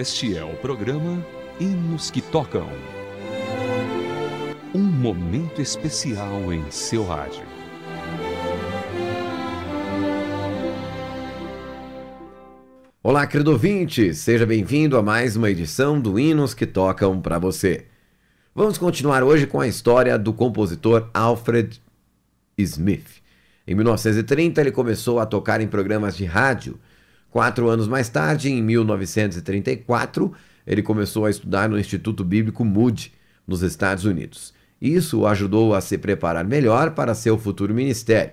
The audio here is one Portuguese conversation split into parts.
Este é o programa Hinos que Tocam. Um momento especial em seu rádio. Olá, querido ouvinte, seja bem-vindo a mais uma edição do Hinos que Tocam para você. Vamos continuar hoje com a história do compositor Alfred Smith. Em 1930, ele começou a tocar em programas de rádio. Quatro anos mais tarde, em 1934, ele começou a estudar no Instituto Bíblico Moody, nos Estados Unidos. Isso o ajudou a se preparar melhor para seu futuro ministério.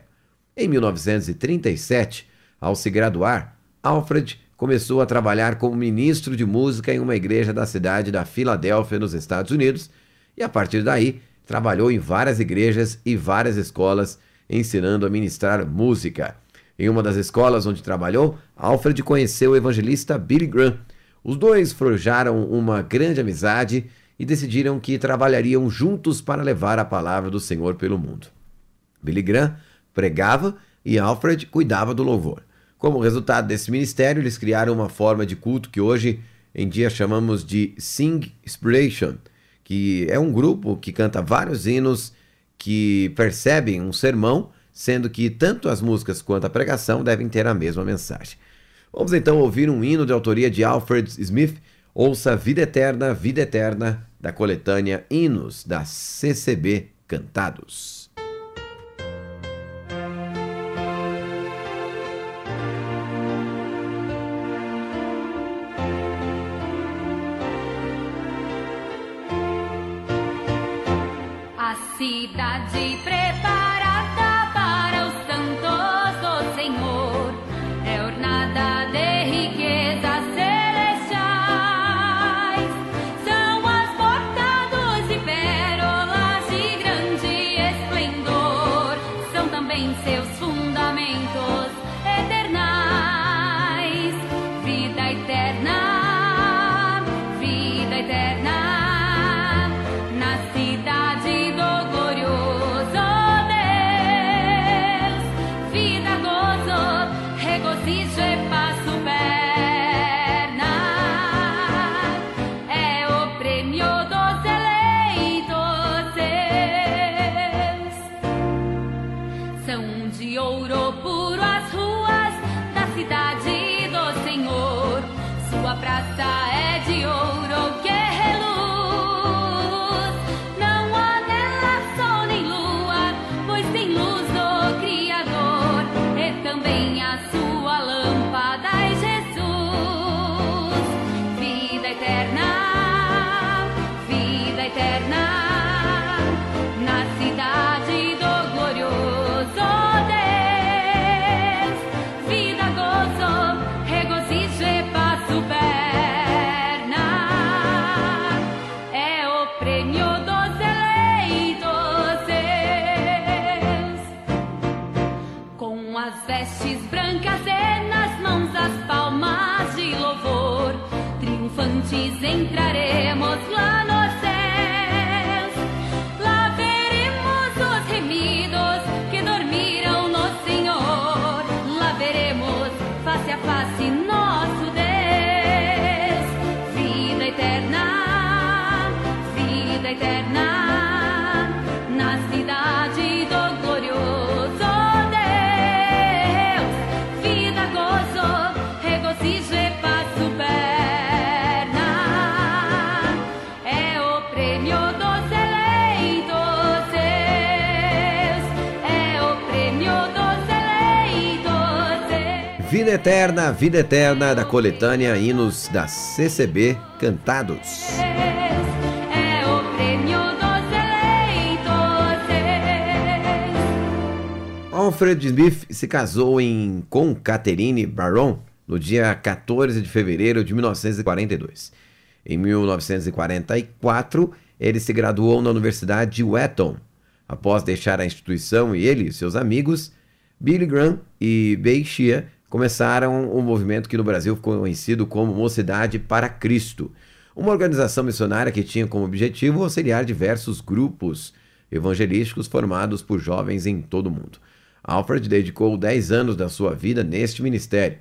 Em 1937, ao se graduar, Alfred começou a trabalhar como ministro de música em uma igreja da cidade da Filadélfia, nos Estados Unidos, e a partir daí trabalhou em várias igrejas e várias escolas ensinando a ministrar música. Em uma das escolas onde trabalhou, Alfred conheceu o evangelista Billy Graham. Os dois forjaram uma grande amizade e decidiram que trabalhariam juntos para levar a palavra do Senhor pelo mundo. Billy Graham pregava e Alfred cuidava do louvor. Como resultado desse ministério, eles criaram uma forma de culto que hoje em dia chamamos de Sing Inspiration, que é um grupo que canta vários hinos que percebem um sermão, sendo que tanto as músicas quanto a pregação devem ter a mesma mensagem. Vamos então ouvir um hino de autoria de Alfred Smith, Ouça Vida Eterna, Vida Eterna, da coletânea Hinos da CCB Cantados. cidade Vida Eterna, Vida Eterna, da coletânea Hinos da CCB Cantados. Alfred Smith se casou em, com Catherine Baron no dia 14 de fevereiro de 1942. Em 1944, ele se graduou na Universidade de Wheaton. Após deixar a instituição ele e seus amigos, Billy Graham e Bei Shea começaram um movimento que no Brasil ficou conhecido como Mocidade para Cristo, uma organização missionária que tinha como objetivo auxiliar diversos grupos evangelísticos formados por jovens em todo o mundo. Alfred dedicou 10 anos da sua vida neste ministério.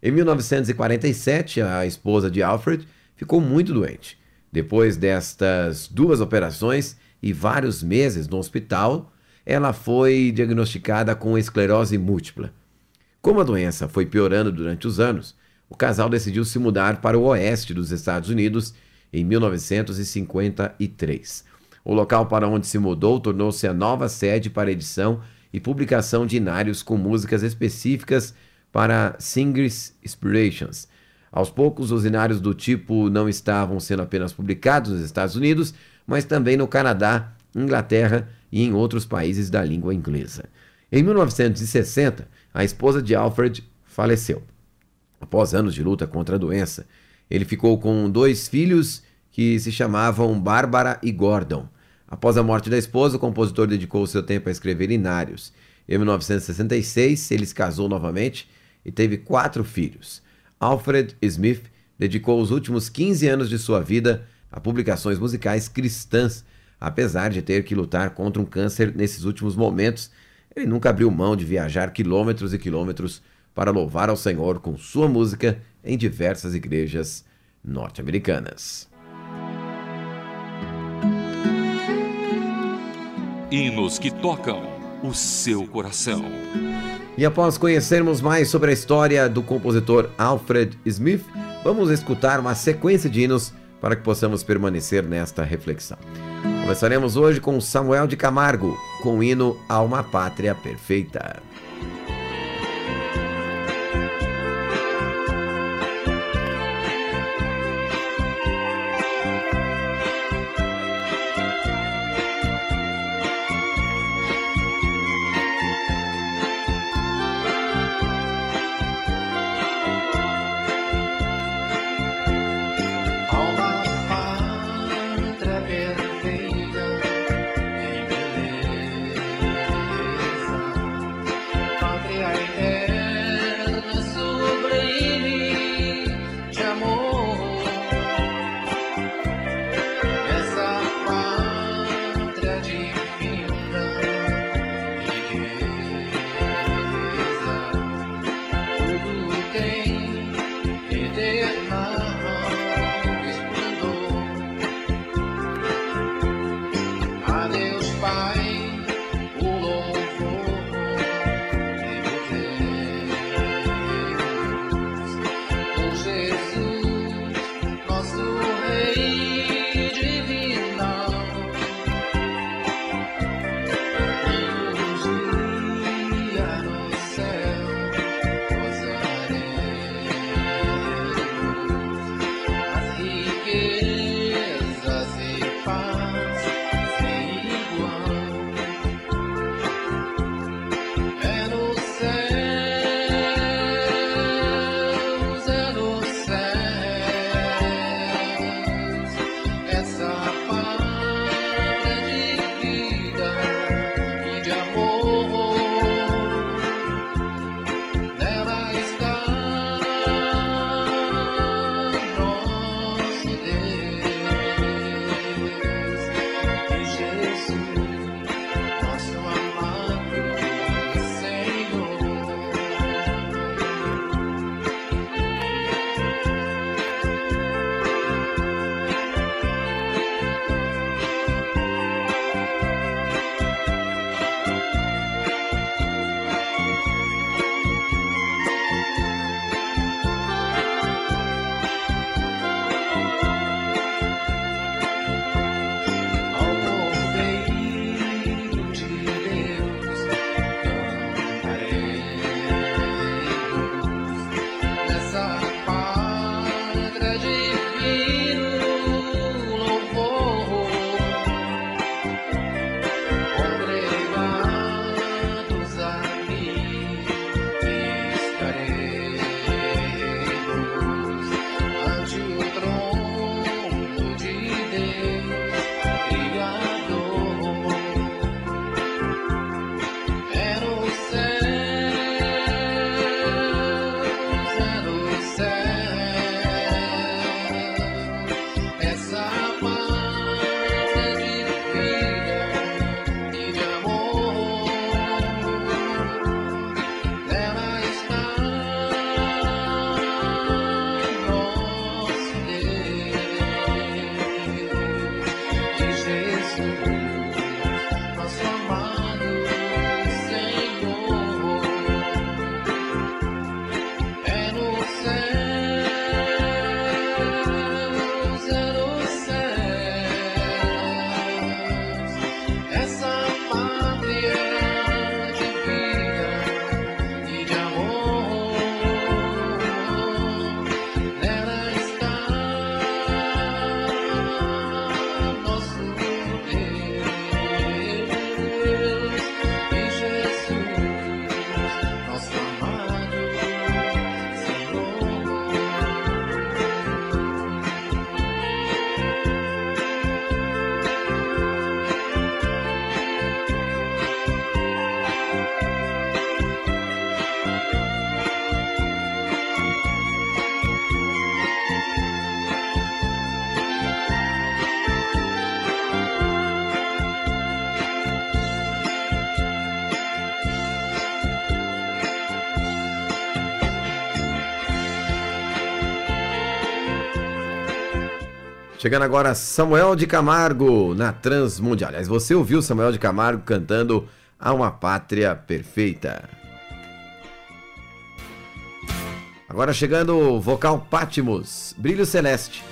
Em 1947, a esposa de Alfred ficou muito doente. Depois destas duas operações e vários meses no hospital, ela foi diagnosticada com esclerose múltipla. Como a doença foi piorando durante os anos, o casal decidiu se mudar para o oeste dos Estados Unidos em 1953. O local para onde se mudou tornou-se a nova sede para edição e publicação de inários com músicas específicas para Singers Inspirations. Aos poucos, os inários do tipo não estavam sendo apenas publicados nos Estados Unidos, mas também no Canadá, Inglaterra e em outros países da língua inglesa. Em 1960, a esposa de Alfred faleceu. Após anos de luta contra a doença, ele ficou com dois filhos que se chamavam Bárbara e Gordon. Após a morte da esposa, o compositor dedicou seu tempo a escrever inários. Em 1966, ele se casou novamente e teve quatro filhos. Alfred Smith dedicou os últimos 15 anos de sua vida a publicações musicais cristãs, apesar de ter que lutar contra um câncer nesses últimos momentos. Ele nunca abriu mão de viajar quilômetros e quilômetros para louvar ao Senhor com sua música em diversas igrejas norte-americanas. Hinos que tocam o seu coração. E após conhecermos mais sobre a história do compositor Alfred Smith, vamos escutar uma sequência de hinos para que possamos permanecer nesta reflexão. Começaremos hoje com Samuel de Camargo, com o hino a uma pátria perfeita. Chegando agora Samuel de Camargo na Transmundial. Aliás, você ouviu Samuel de Camargo cantando A uma Pátria Perfeita. Agora chegando o vocal Pátimos, Brilho Celeste.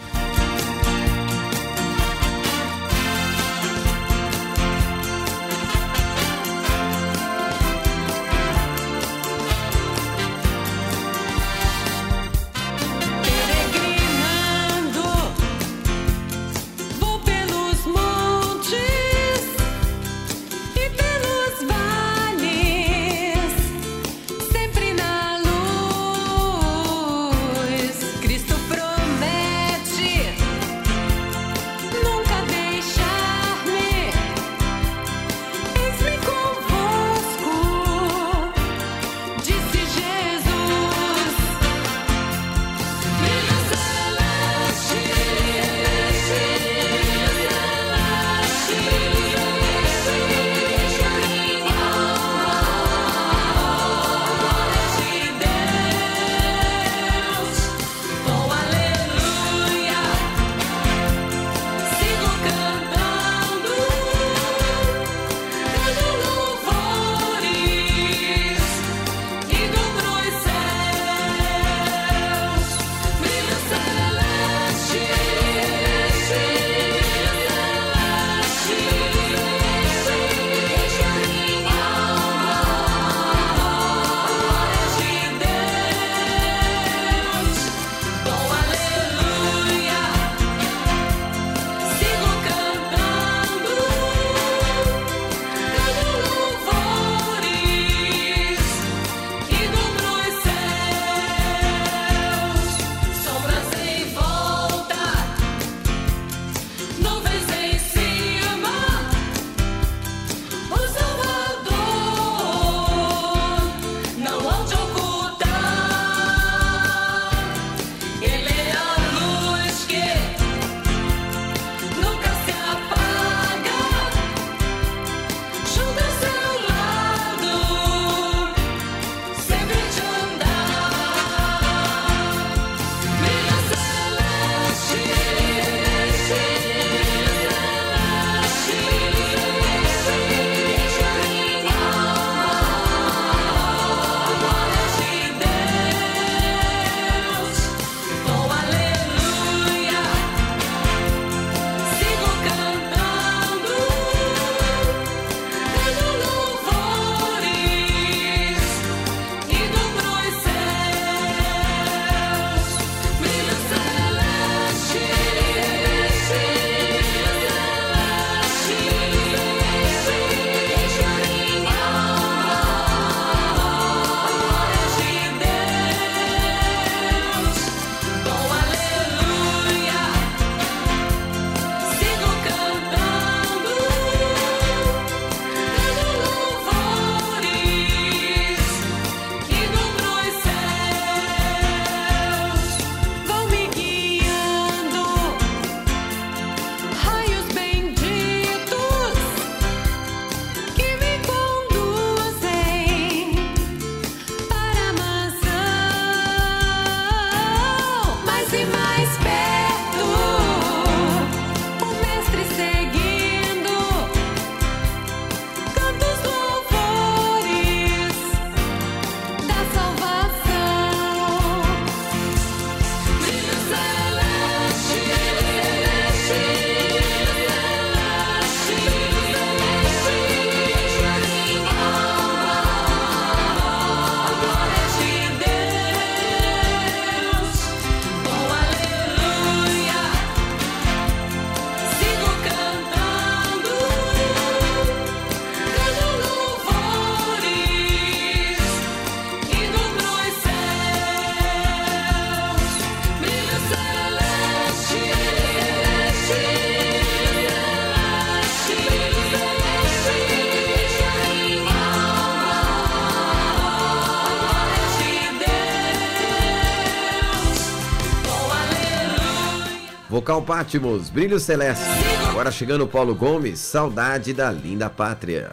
Vocal Pátimos, Brilho Celeste. Agora chegando o Paulo Gomes, Saudade da Linda Pátria.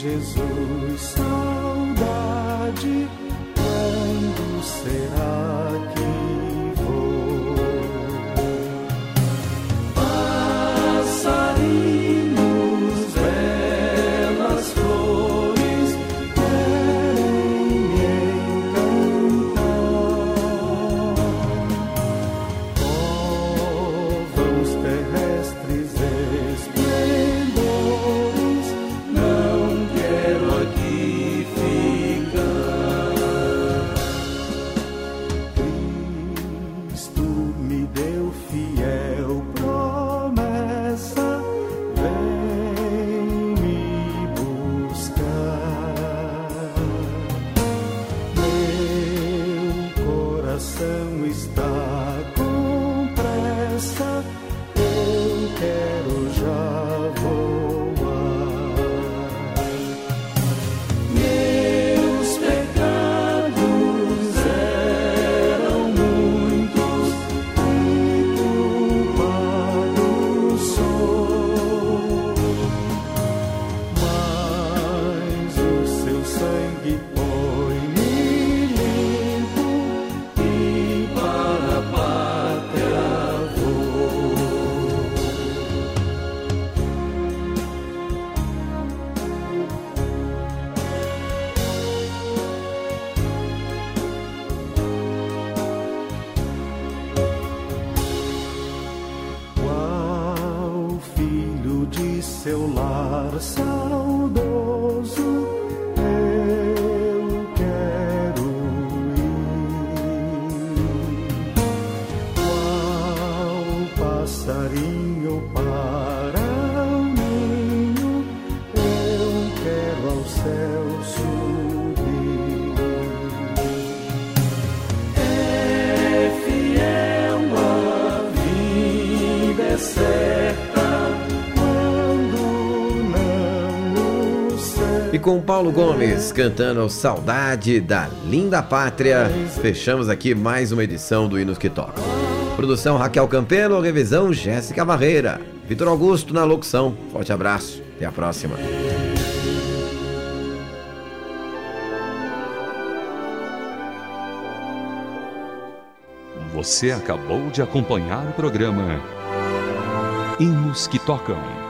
Jesus saudade. Quando será com Paulo Gomes cantando Saudade da Linda Pátria, fechamos aqui mais uma edição do Hinos que Toca. Produção Raquel Campelo, revisão Jéssica Barreira. Vitor Augusto na locução. Forte abraço, até a próxima. Você acabou de acompanhar o programa Hinos que Tocam.